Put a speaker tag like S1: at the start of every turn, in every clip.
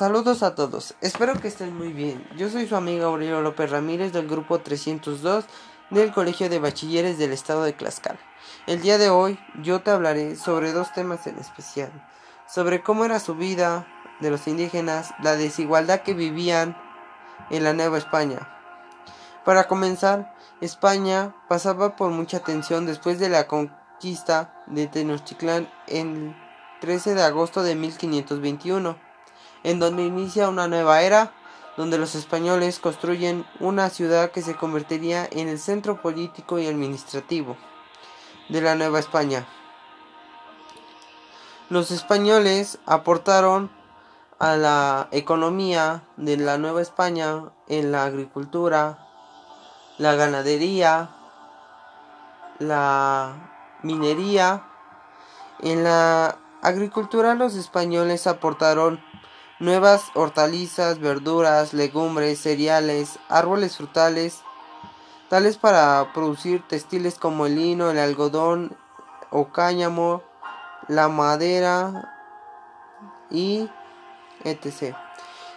S1: Saludos a todos, espero que estén muy bien. Yo soy su amigo Aurelio López Ramírez del grupo 302 del Colegio de Bachilleres del Estado de Tlaxcala. El día de hoy yo te hablaré sobre dos temas en especial, sobre cómo era su vida de los indígenas, la desigualdad que vivían en la Nueva España. Para comenzar, España pasaba por mucha tensión después de la conquista de Tenochtitlán en 13 de agosto de 1521, en donde inicia una nueva era, donde los españoles construyen una ciudad que se convertiría en el centro político y administrativo de la Nueva España. Los españoles aportaron a la economía de la Nueva España en la agricultura, la ganadería, la minería, en la agricultura los españoles aportaron nuevas hortalizas, verduras, legumbres, cereales, árboles frutales, tales para producir textiles como el lino, el algodón o cáñamo, la madera y etc.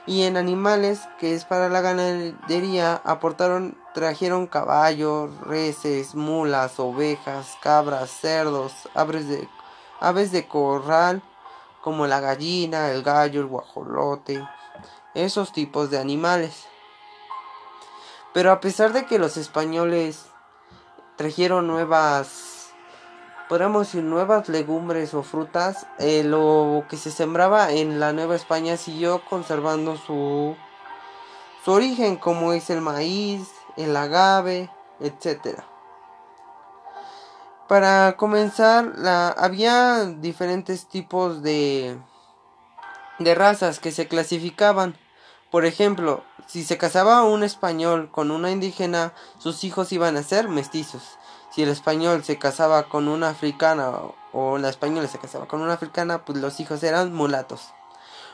S1: Y en animales, que es para la ganadería, aportaron, trajeron caballos, reses, mulas, ovejas, cabras, cerdos, aves de aves de corral como la gallina, el gallo, el guajolote, esos tipos de animales. Pero a pesar de que los españoles trajeron nuevas, podríamos decir nuevas legumbres o frutas, eh, lo que se sembraba en la Nueva España siguió conservando su, su origen, como es el maíz, el agave, etcétera. Para comenzar, había diferentes tipos de, de razas que se clasificaban. Por ejemplo, si se casaba un español con una indígena, sus hijos iban a ser mestizos. Si el español se casaba con una africana o la española se casaba con una africana, pues los hijos eran mulatos.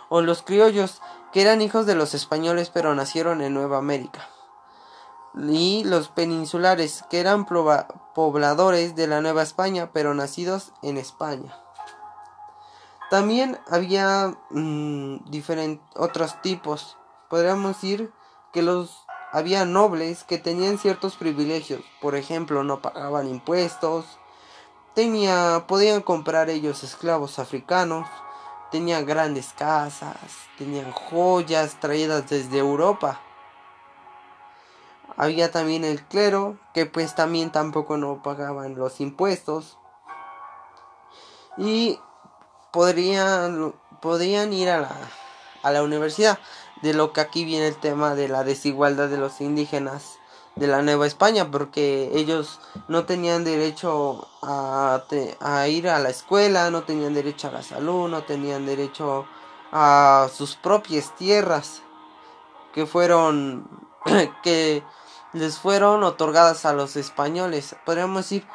S1: O los criollos, que eran hijos de los españoles pero nacieron en Nueva América y los peninsulares, que eran pobladores de la Nueva España, pero nacidos en España. También había mm, otros tipos. Podríamos decir que los había nobles que tenían ciertos privilegios. Por ejemplo, no pagaban impuestos. Tenía, podían comprar ellos esclavos africanos. Tenían grandes casas. Tenían joyas traídas desde Europa había también el clero, que pues también tampoco no pagaban los impuestos. Y podrían, podrían ir a la, a la universidad. De lo que aquí viene el tema de la desigualdad de los indígenas de la Nueva España, porque ellos no tenían derecho a, a, ir a la escuela, no tenían derecho a la salud, no tenían derecho a sus propias tierras, que fueron, que les fueron otorgadas a los españoles. Podríamos decir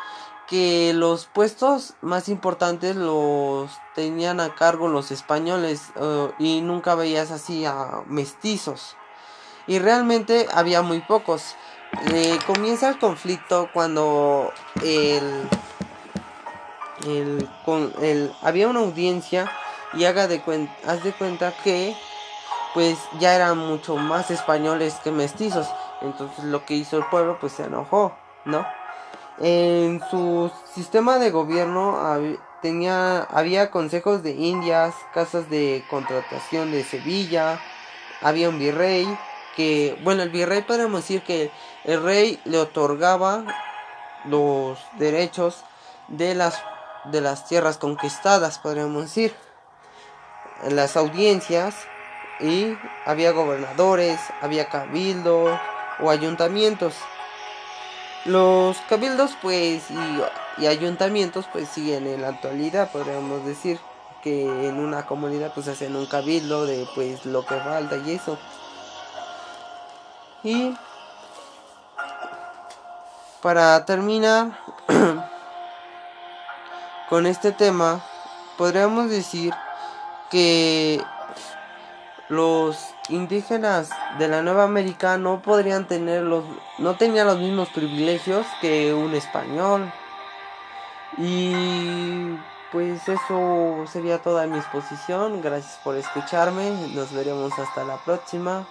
S1: que los puestos más importantes los tenían a cargo los españoles eh, y nunca veías así a mestizos. Y realmente había muy pocos. Eh, comienza el conflicto cuando el, el, con, el, había una audiencia y haga de haz de cuenta que pues ya eran mucho más españoles que mestizos. Entonces lo que hizo el pueblo pues se enojó, ¿no? En su sistema de gobierno tenía, había consejos de indias, casas de contratación de Sevilla, había un virrey que, bueno, el virrey podemos decir que el rey le otorgaba los derechos de las, de las tierras conquistadas, podríamos decir. En las audiencias y había gobernadores, había cabildo, o ayuntamientos. Los cabildos pues y, ayuntamientos pues siguen en la actualidad, podríamos decir que en una comunidad pues hacen un cabildo de pues lo que falta y eso. Y para terminar con este tema, podríamos decir que los indígenas de la Nueva América no podrían tener los no tenían los mismos privilegios que un español y pues eso sería toda mi exposición. Gracias por escucharme. Nos veremos hasta la próxima.